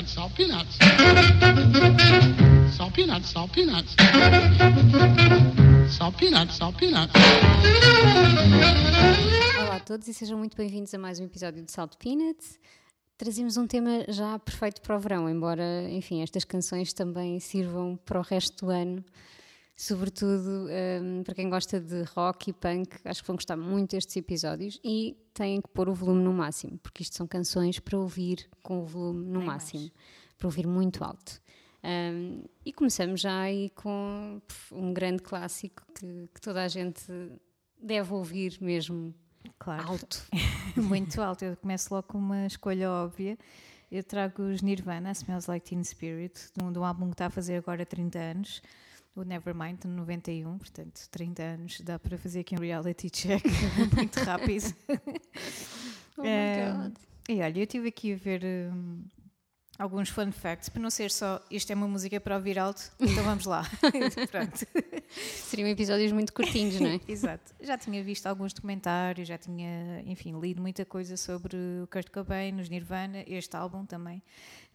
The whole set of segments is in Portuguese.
peanuts, peanuts. Salt peanuts, salt peanuts. Salt peanuts, salt peanuts. Olá a todos e sejam muito bem-vindos a mais um episódio de Salt Peanuts. Trazemos um tema já perfeito para o verão, embora, enfim, estas canções também sirvam para o resto do ano. Sobretudo um, para quem gosta de rock e punk, acho que vão gostar muito destes episódios e têm que pôr o volume no máximo, porque isto são canções para ouvir com o volume no Nem máximo, mais. para ouvir muito alto. Um, e começamos já aí com um grande clássico que, que toda a gente deve ouvir mesmo Claro. alto. Muito alto. Eu começo logo com uma escolha óbvia. Eu trago os Nirvana, Smells Like Teen Spirit, de um, de um álbum que está a fazer agora 30 anos, o Nevermind, de 91, portanto, 30 anos. Dá para fazer aqui um reality check muito rápido. Oh my Eh, God. E olha, eu estive aqui a ver hum, alguns fun facts, para não ser só isto é uma música para ouvir alto, então vamos lá. Pronto. Seriam episódios muito curtinhos, não é? Exato. Já tinha visto alguns documentários, já tinha, enfim, lido muita coisa sobre o Kurt Cobain, os Nirvana, este álbum também,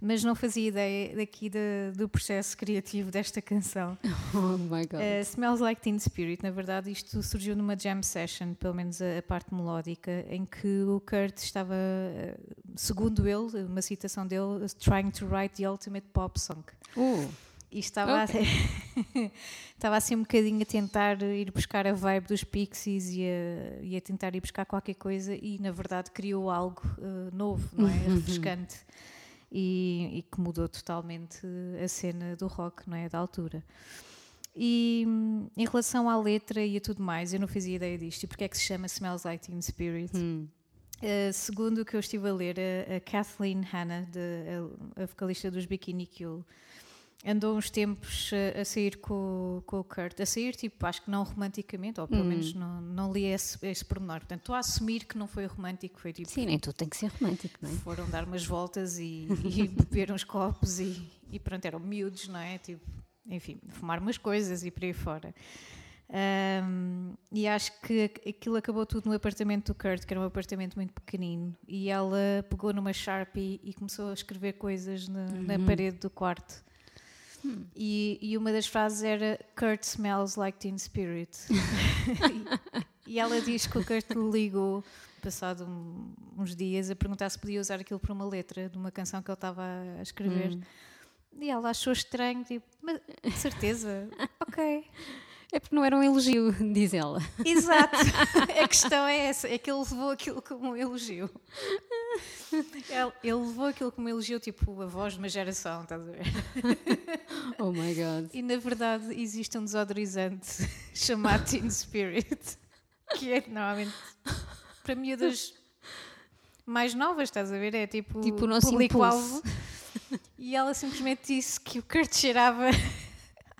mas não fazia ideia daqui da- do processo criativo desta canção. Oh my god. Uh, Smells Like Teen Spirit, na verdade, isto surgiu numa jam session, pelo menos a, a parte melódica, em que o Kurt estava, uh, segundo ele, uma citação dele, trying to write the ultimate pop song. Uh, E estava, a- estava assim um bocadinho a tentar ir buscar a vibe dos Pixies e a, e a tentar ir buscar qualquer coisa e na verdade criou algo eh, novo, não é? Refrescante e, e que mudou totalmente a cena do rock, não é? Da altura. E em relação à letra e a tudo mais, eu não fazia ideia disto. E porque é que se chama Smells Like Teen Spirit? hum. Uh, segundo o que eu estive a ler, a, a Kathleen Hanna, de- a, a vocalista dos Bikini Kill, andou uns tempos uh, a sair com, o- com o Kurt. A sair, tipo, acho que não romanticamente, ou pelo menos não, não li esse, esse pormenor. Portanto, estou a assumir que não foi romântico, foi tipo. Sim, nem tudo tem que ser romântico, não é? Foram dar umas voltas e, e beber uns copos e, e pronto, eram miúdos, não é? Tipo, enfim, fumar umas coisas e por aí fora. Ahm, e acho que aquilo acabou tudo no apartamento do Kurt, que era um apartamento muito pequenino, e ela pegou numa Sharpie e começou a escrever coisas na, na parede do quarto. E, e uma das frases era Kurt smells like teen spirit. e, e ela diz que o Kurt ligou, passado um- uns dias, a perguntar se podia usar aquilo para uma letra de uma canção que ele estava a escrever. E ela achou estranho, tipo, mas de certeza, ok. É porque não era um elogio, diz ela. Exato. A questão é essa, é que ele levou aquilo como um elogio. Ele, ele levou aquilo como elogio, tipo a voz de uma geração, estás a ver? Oh my god. E na verdade existe um desodorizante chamado Teen Spirit, que é normalmente para miúdas mais novas, estás a ver? É tipo, Tipo o nosso público-alvo. E ela simplesmente disse que o Kurt cheirava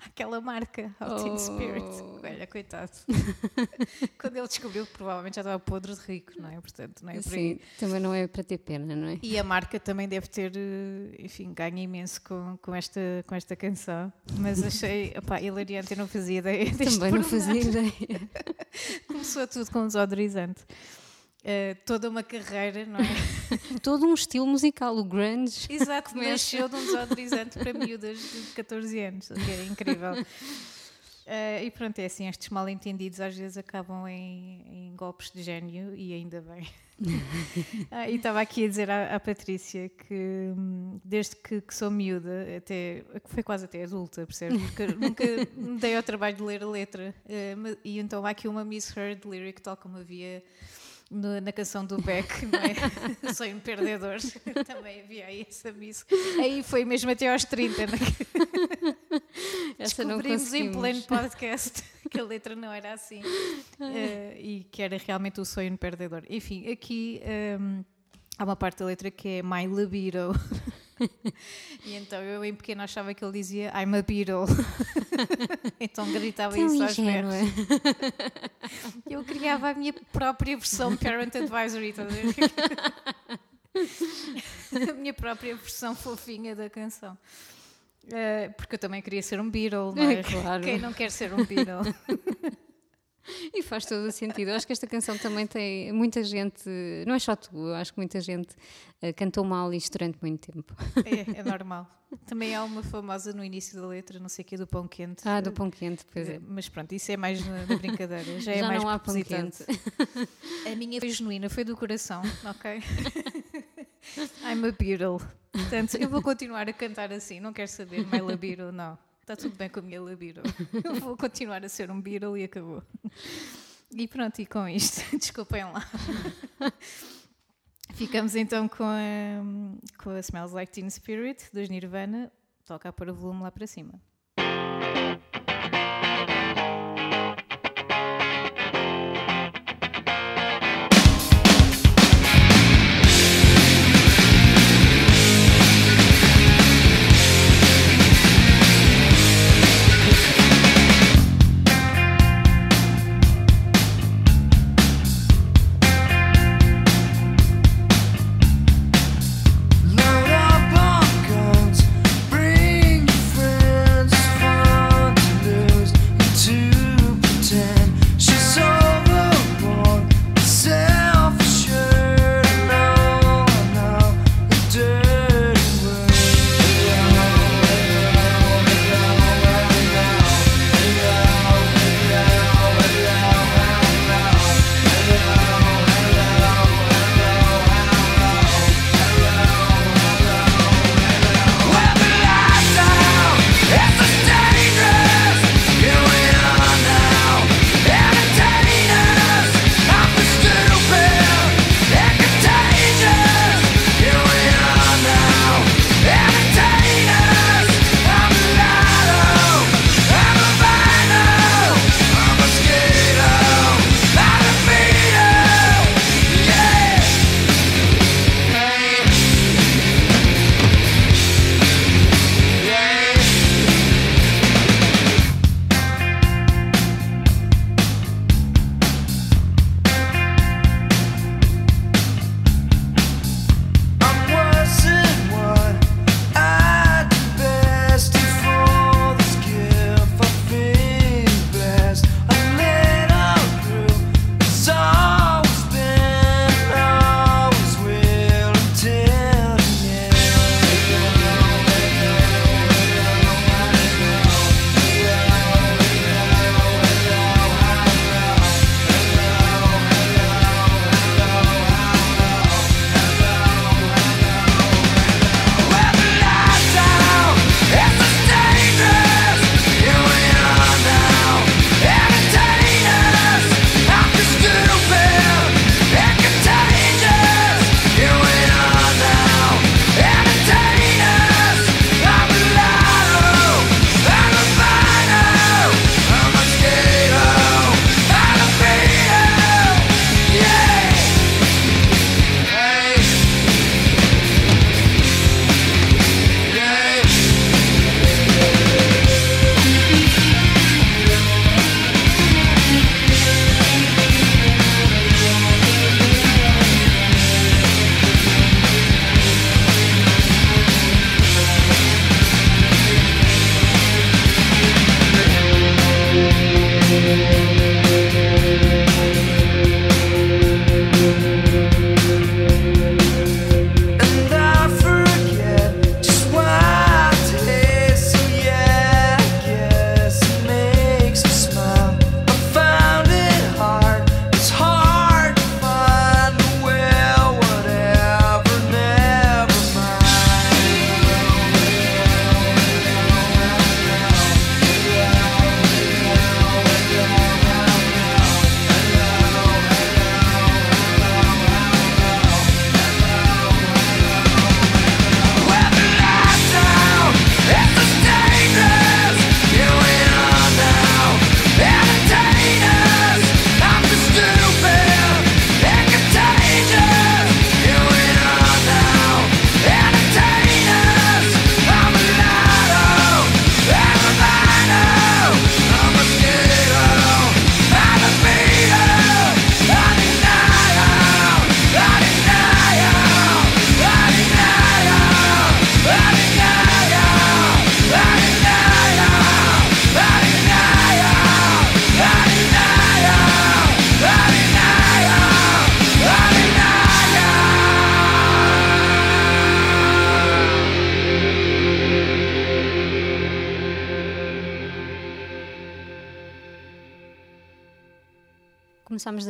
àquela marca, ao Teen Spirit. Oh. Olha, coitado. Quando ele descobriu, provavelmente já estava podre de rico, não é? Portanto, não é por aí. Sim, também não é para ter pena, não é? E a marca também deve ter, eh, enfim, ganho imenso com, com, esta, com esta canção. Mas achei, opá, hilariante, eu não fazia ideia deste Também não fazia ideia. Começou tudo com um desodorizante. Eh, toda uma carreira, não é? Todo um estilo musical, o grunge. Exato, Começa. nasceu de um desodorizante para miúdas de 14 anos, o que é incrível. Eh, e pronto, é assim, estes mal entendidos às vezes acabam em, em golpes de gênio e ainda bem. Ah, e estava aqui a dizer à, à Patrícia que hum, desde que, que sou miúda, até, que foi quase até adulta, percebes? Porque nunca me dei ao trabalho de ler a letra. Ma- e então há aqui uma misheard lyric, tal como havia no- na canção do Beck, não é? Sou um perdedor. Também havia aí essa miss. Aí foi mesmo até aos 30, né? Essa Descobrimos em pleno podcast que a letra não era assim eh, e que era realmente o sonho perdedor. Enfim, aqui ehm, há uma parte da letra que é My libido. e então eu em pequeno achava que ele dizia I'm a Beatle. então gritava Tão isso aos ingênua. berros. Eu criava a minha própria versão Parent Advisory, estás a minha própria versão fofinha da canção. Eh, porque eu também queria ser um Beatle, não é? Claro. Quem não quer ser um Beatle? E faz todo o sentido. Eu acho que esta canção também tem muita gente, não é só tu, eu acho que muita gente uh, cantou mal isto durante muito tempo. É, é normal. Também há uma famosa no início da letra, não sei o que, do pão quente. Ah, do pão quente, pois é. Mas pronto, isso é mais na, na brincadeira. Já, Já é mais não há pão quente. A minha foi genuína, foi do coração, ok? I'm a Beatle. Portanto, eu vou continuar a cantar assim, não quero saber, my la Beatle, não. Está tudo bem com a minha la Beatle. Eu vou continuar a ser um Beatle e acabou. E pronto, e com isto, desculpem lá. Ficamos então com a, com a Smells Like Teen Spirit, dos Nirvana. Toca a pôr o volume lá para cima.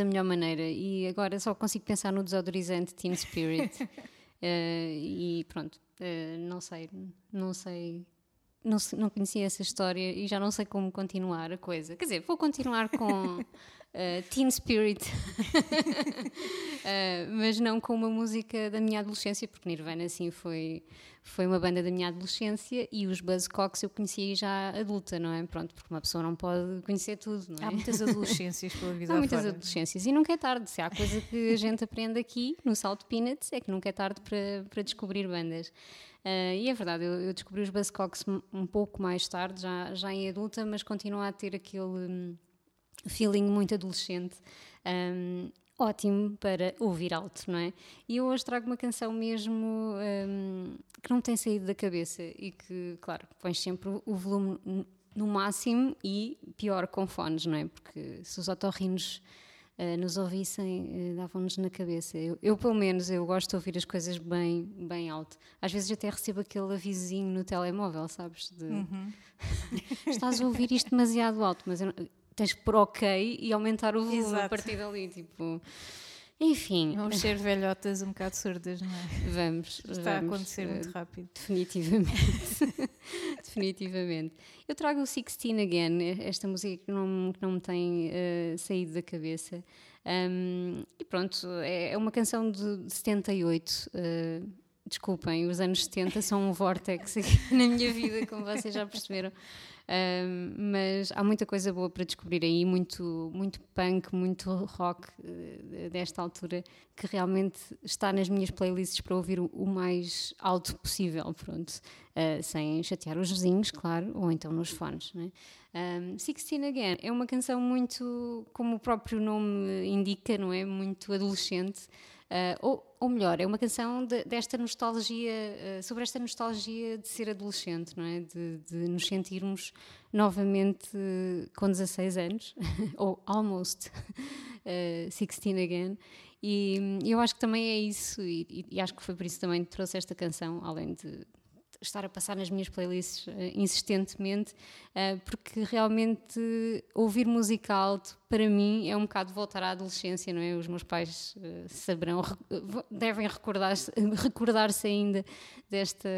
Melhor maneira e agora só consigo pensar no desodorizante Teen Spirit. uh, e pronto, uh, não sei, não sei. Não, não conhecia essa história e já não sei como continuar a coisa. Quer dizer, vou continuar com uh, Teen Spirit, uh, mas não com uma música da minha adolescência, porque Nirvana assim foi, foi uma banda da minha adolescência e os Buzzcocks eu conhecia já adulta, não é? Pronto, porque uma pessoa não pode conhecer tudo, não é? Há muitas adolescências pela vida Há muitas fora. adolescências e nunca é tarde. Se há coisa que a gente aprende aqui no Salt Peanuts é que nunca é tarde para, para descobrir bandas. Uh, e é verdade, eu, eu descobri os Buzzcocks um pouco mais tarde, já, já em adulta, mas continuo a ter aquele. Feeling muito adolescente. Um, ótimo para ouvir alto, não é? E eu hoje trago uma canção mesmo um, que não tem saído da cabeça e que, claro, pões sempre o volume no máximo e pior com fones, não é? Porque se os otorrinos uh, nos ouvissem, uh, davam-nos na cabeça. Eu, eu, pelo menos, eu gosto de ouvir as coisas bem, bem alto. Às vezes até recebo aquele avisinho no telemóvel, sabes? De, uhum. Estás a ouvir isto demasiado alto, mas eu não, tens que pôr ok e aumentar o volume Exato. a partir dali, tipo... Enfim. Vamos ser velhotas um bocado surdas, não é? Vamos. Está vamos, a acontecer uh, muito rápido. Definitivamente. definitivamente. Eu trago o Sixteen Again, esta música que não, que não me tem uh, saído da cabeça. Um, e pronto, é, é uma canção de 78. Uh, desculpem, os anos 70 são um vórtex na minha vida, como vocês já perceberam. Mas há muita coisa boa para descobrir aí, muito, muito punk, muito rock uh, desta altura, que realmente está nas minhas playlists para ouvir o, o mais alto possível, pronto, uh, sem chatear os vizinhos, claro, ou então nos fones. Né? Um, Sixteen Again é uma canção muito, como o próprio nome indica, não é? Muito adolescente. Uh, ou, ou, melhor, é uma canção de, desta nostalgia, uh, sobre esta nostalgia de ser adolescente, não é? De, de nos sentirmos novamente uh, com 16 anos, ou almost 16 again. E eu acho que também é isso, e, e, acho que foi por isso também que trouxe esta canção, além de estar a passar nas minhas playlists uh, insistentemente, uh, porque realmente ouvir música alto, para mim, é um bocado voltar à adolescência, não é? Os meus pais uh, saberão, devem recordar-se recordar ainda desta,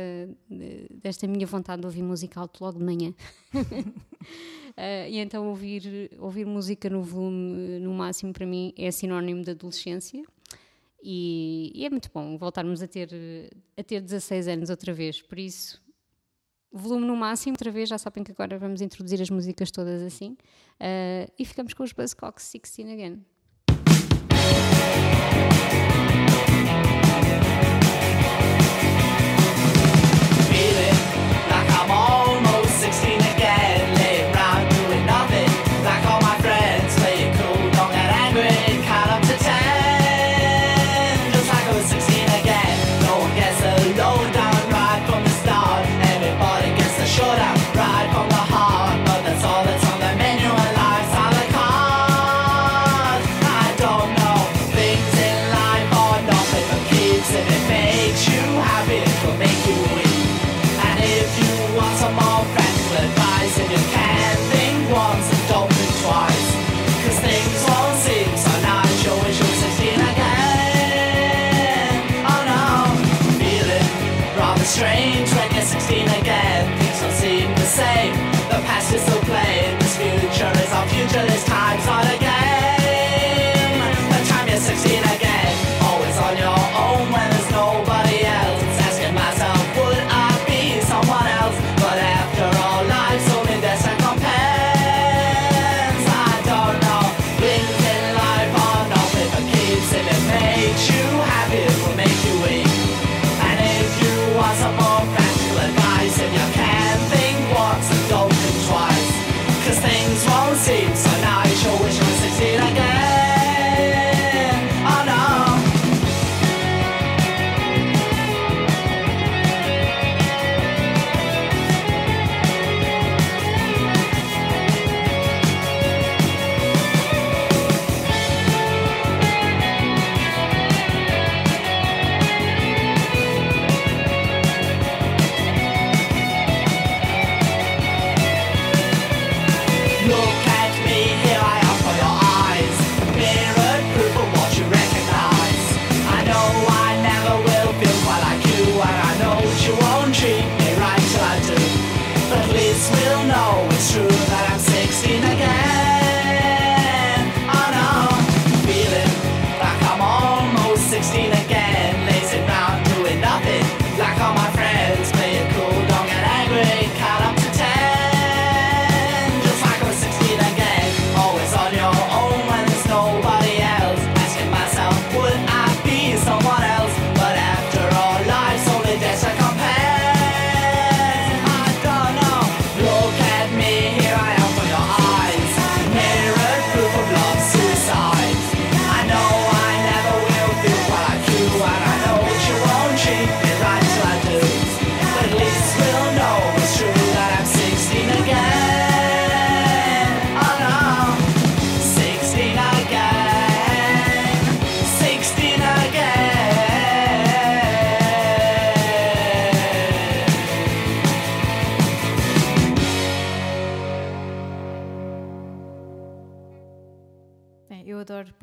desta minha vontade de ouvir música alto logo de manhã. e então ouvir, ouvir música no volume, no máximo, para mim, é sinónimo de adolescência. E, e, é muito bom voltarmos a ter, a ter 16 anos outra vez. Por isso, volume no máximo, outra vez. Já sabem que agora vamos introduzir as músicas todas assim. Uh, e ficamos com os Buzzcocks 16 Again.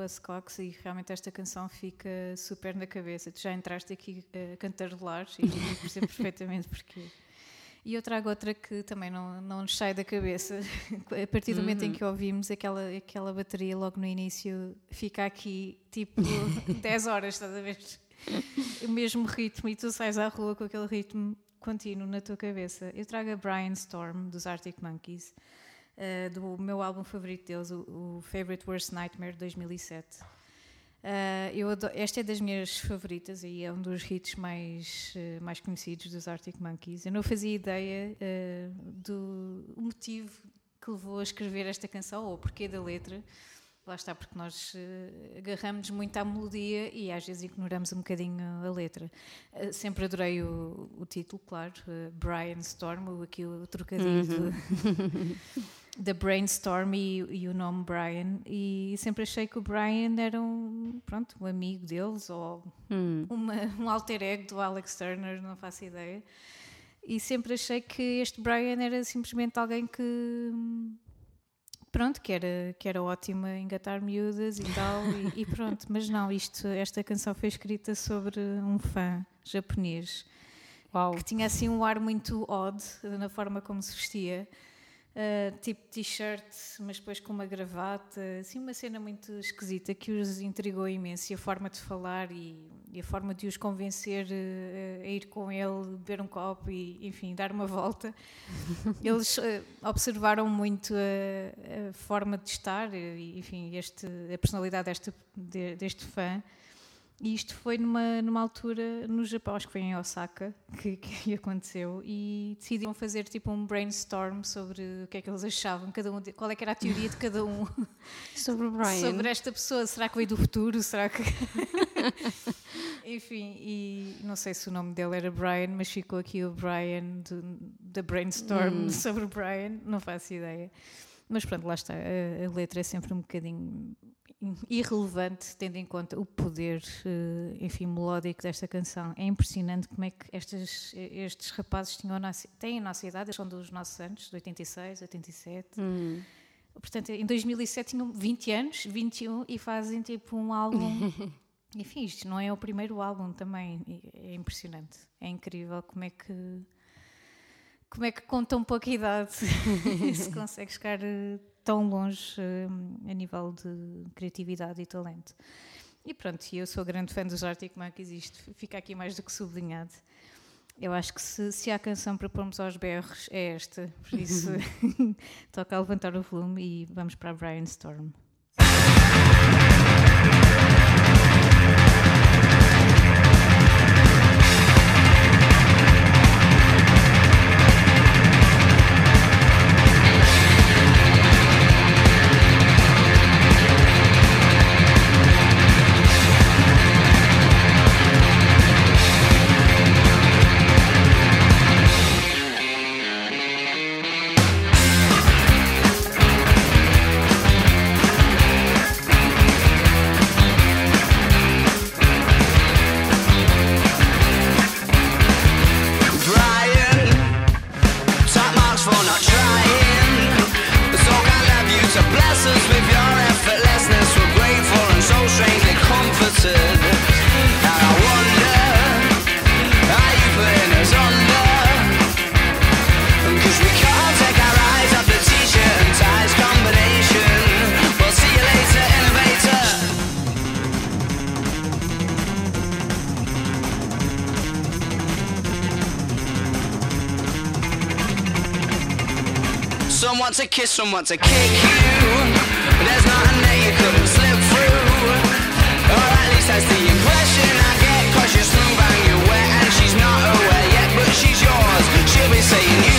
Buzzcocks e realmente esta canção fica super na cabeça. Tu já entraste aqui a cantarolar e percebo perfeitamente porquê. E eu trago outra que também não, não nos sai da cabeça. A partir do momento em que ouvimos aquela, aquela bateria logo no início, fica aqui tipo 10 horas, estás a ver? O mesmo ritmo e tu sais à rua com aquele ritmo contínuo na tua cabeça. Eu trago a Brian Storm dos Arctic Monkeys, uh, do meu álbum favorito deles, o, o Favorite Worst Nightmare de 2007. Uh, eu adoro, esta é das minhas favoritas e é um dos hits mais, uh, mais conhecidos dos Arctic Monkeys. Eu não fazia ideia uh, do motivo que levou a escrever esta canção ou porquê da letra. Lá está, porque nós agarramos muito à melodia e às vezes ignoramos um bocadinho a letra. sempre adorei o, o título, claro, Brian Storm, aqui o trocadilho. Uhum. da Brainstorm e, e, o nome Brian e sempre achei que o Brian era um pronto um amigo deles ou hum. uma, um alter ego do Alex Turner não faço ideia e sempre achei que este Brian era simplesmente alguém que pronto que era que era ótimo a engatar miúdas e tal e, e pronto mas não isto esta canção foi escrita sobre um fã japonês Uau. que tinha assim um ar muito odd na forma como se vestia Uh, tipo t-shirt, mas depois com uma gravata, assim uma cena muito esquisita que os intrigou imenso e a forma de falar e, e a forma de os convencer uh, a ir com ele, beber um copo e, enfim, dar uma volta. Eles uh, observaram muito a, a, forma de estar e, enfim, este, a personalidade deste, de, deste fã e isto foi numa, numa altura no Japão, acho que foi em Osaka, que, que aconteceu, e decidiram fazer tipo um brainstorm sobre o que é que eles achavam, cada um, qual é que era a teoria de cada um sobre o Brian. Sobre esta pessoa. Será que veio do futuro? Será que. Enfim, e não sei se o nome dele era Brian, mas ficou aqui o Brian da brainstorm hum. sobre o Brian, não faço ideia. Mas pronto, lá está, a, a letra é sempre um bocadinho irrelevante, tendo em conta o poder, eh, enfim, melódico desta canção. É impressionante como é que estes, estes rapazes tinham nossa, têm a nossa idade, eles são dos nossos anos, de 86, 87. Hum. Portanto, em 2007 tinham 20 anos, 21, e fazem tipo um álbum. enfim, isto não é o primeiro álbum também. É impressionante. É incrível como é que. Como é que com tão pouca idade se consegue chegar eh, tão longe uh, a nível de criatividade e talento. E pronto, eu sou grande fã dos Arctic Monkeys, isto fica aqui mais do que sublinhado. Eu acho que se, se há canção para pormos aos berros é esta, por isso toca a levantar o volume e vamos para a Brian Storm. To kiss, someone to kick you. There's nothing that you couldn't slip through. Or at least that's the impression I get. Cause you're smooth and you're wet and she's not aware yet, but she's yours. She'll be saying, use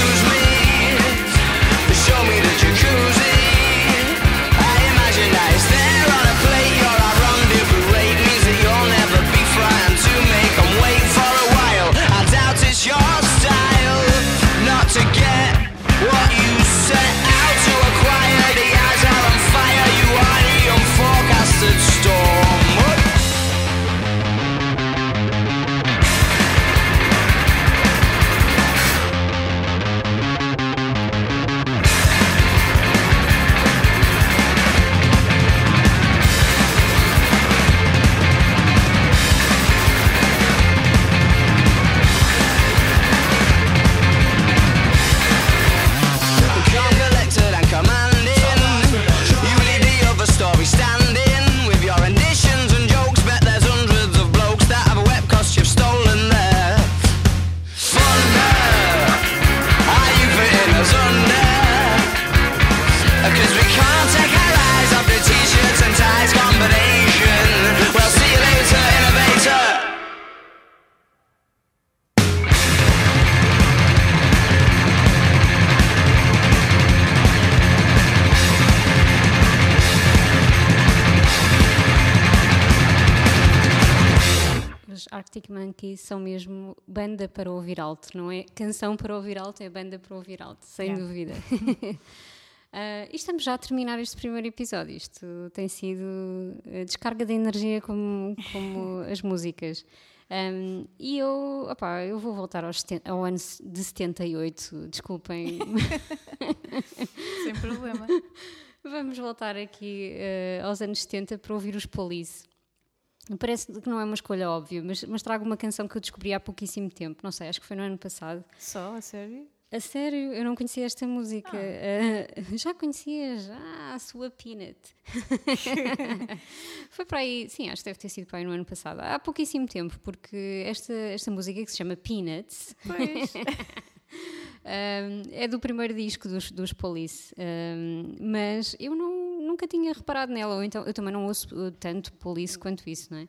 mesmo banda para ouvir alto, não é canção para ouvir alto, é banda para ouvir alto, sem Yeah. dúvida. Ah, e estamos já a terminar este primeiro episódio. Isto tem sido a descarga de energia como, como as músicas. Um, e eu, opá, eu vou voltar aos ao ano de 78, desculpem. Sem problema. Vamos voltar aqui eh, aos anos 70 para ouvir os Police. Parece que não é uma escolha óbvia, mas, mas trago uma canção que eu descobri há pouquíssimo tempo. Não sei, acho que foi no ano passado. Só, a sério? A sério, eu não conhecia esta música. Eh, já conhecia, já, a sua Peanut. Foi para aí, sim, acho que deve ter sido para aí no ano passado, há pouquíssimo tempo, porque esta, esta música que se chama Peanuts Pois. um, é do primeiro disco dos, dos Police, um, mas eu não, nunca tinha reparado nela, ou então eu também não ouço uh, tanto Police quanto isso, não é?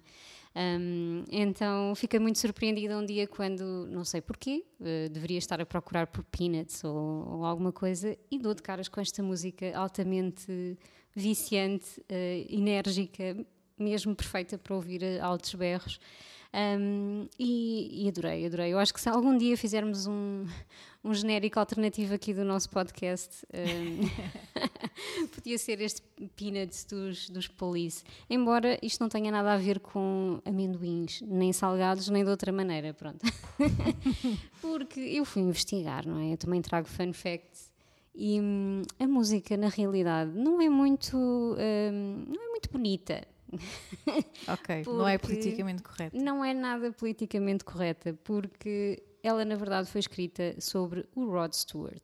Um, então fiquei muito surpreendida um dia quando, não sei porquê, uh, deveria estar a procurar por Peanuts ou, ou alguma coisa e dou de caras com esta música altamente viciante, uh, enérgica, mesmo perfeita para ouvir altos berros. Um, e, e adorei, adorei. Eu acho que se algum dia fizermos um, um genérico alternativo aqui do nosso podcast, um, podia ser este Peanuts dos, dos Police. Embora isto não tenha nada a ver com amendoins, nem salgados, nem de outra maneira, pronto. Porque eu fui investigar, não é? Eu também trago fun facts. E hum, a música, na realidade, não é muito, não é muito bonita. Ok, não é politicamente correto. Não é nada politicamente correta, porque ela, na verdade, foi escrita sobre o Rod Stewart.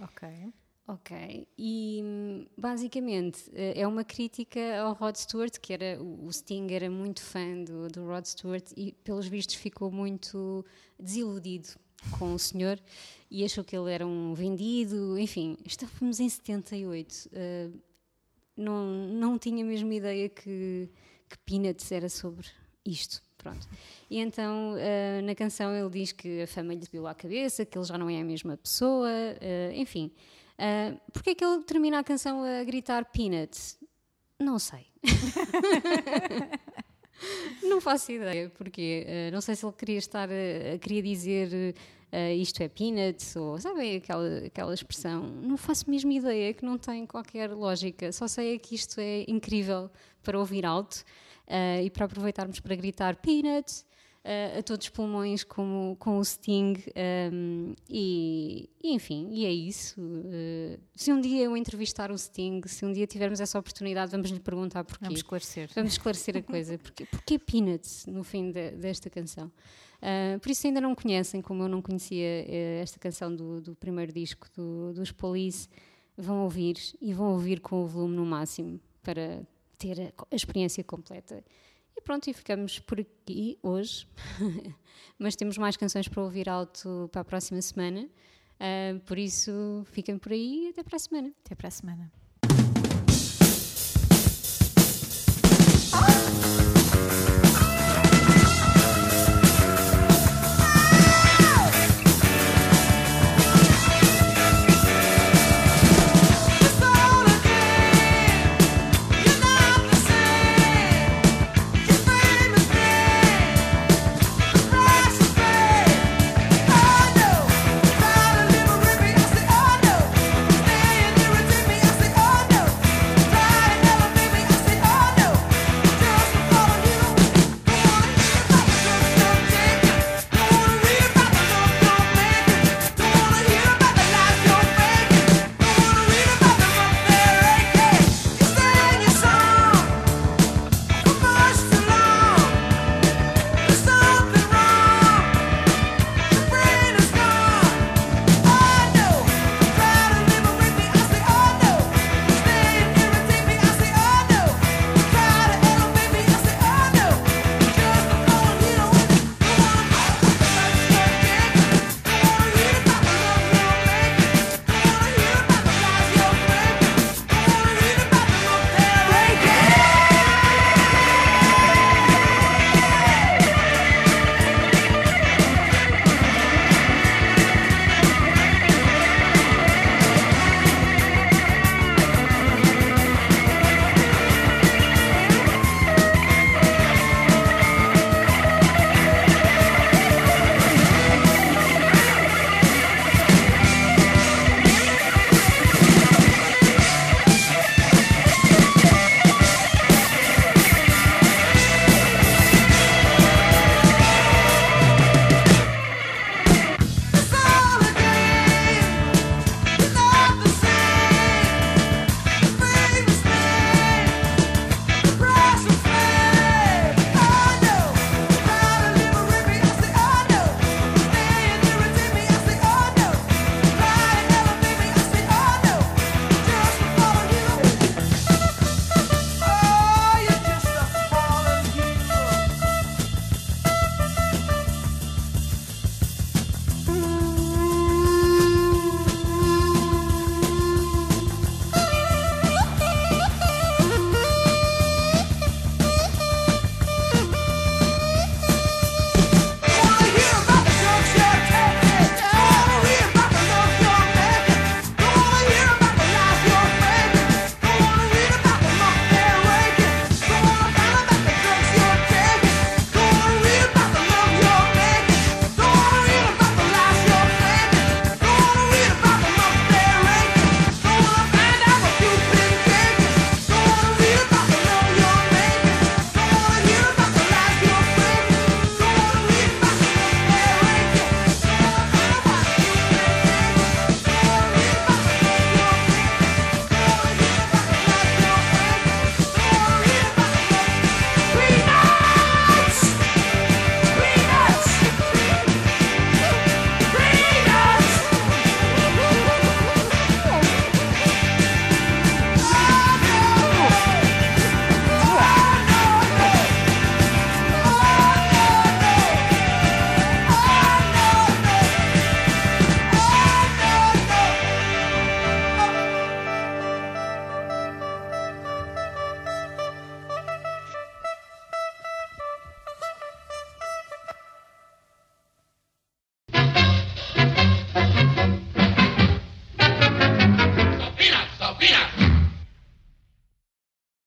Ok. Ok, e hum, basicamente eh, é uma crítica ao Rod Stewart, que era o Sting era muito fã do, do Rod Stewart e, pelos vistos, ficou muito desiludido com o senhor e achou que ele era um vendido. Enfim, estávamos em 78. eh, não, não tinha mesmo ideia que, que Peanuts era sobre isto. Pronto. E então, eh, na canção, ele diz que a fama lhe subiu à cabeça, que ele já não é a mesma pessoa, eh, enfim. Uh, Porquê é que ele termina a canção a gritar Peanuts? Não sei. não faço ideia porquê. Uh, não sei se ele queria estar a queria dizer uh, isto é Peanuts ou sabem aquela, aquela expressão. Não faço mesmo ideia, que não tem qualquer lógica. Só sei é que isto é incrível para ouvir alto uh, e para aproveitarmos para gritar Peanuts uh, a todos os pulmões com, com o Sting um, e, e, enfim, e é isso. Uh, se um dia eu entrevistar o Sting, se um dia tivermos essa oportunidade, vamos lhe perguntar porquê. Vamos esclarecer. Vamos esclarecer a coisa. Porquê, porquê Peanuts no fim de- desta canção? Uh, por isso ainda não conhecem, como eu não conhecia eh, esta canção do, do primeiro disco do- dos Police, vão ouvir e vão ouvir com o volume no máximo para ter a, a experiência completa. E pronto, e ficamos por aqui hoje. Mas temos mais canções para ouvir alto para a próxima semana. Uh, por isso, fiquem por aí e até para a semana. Até para a semana.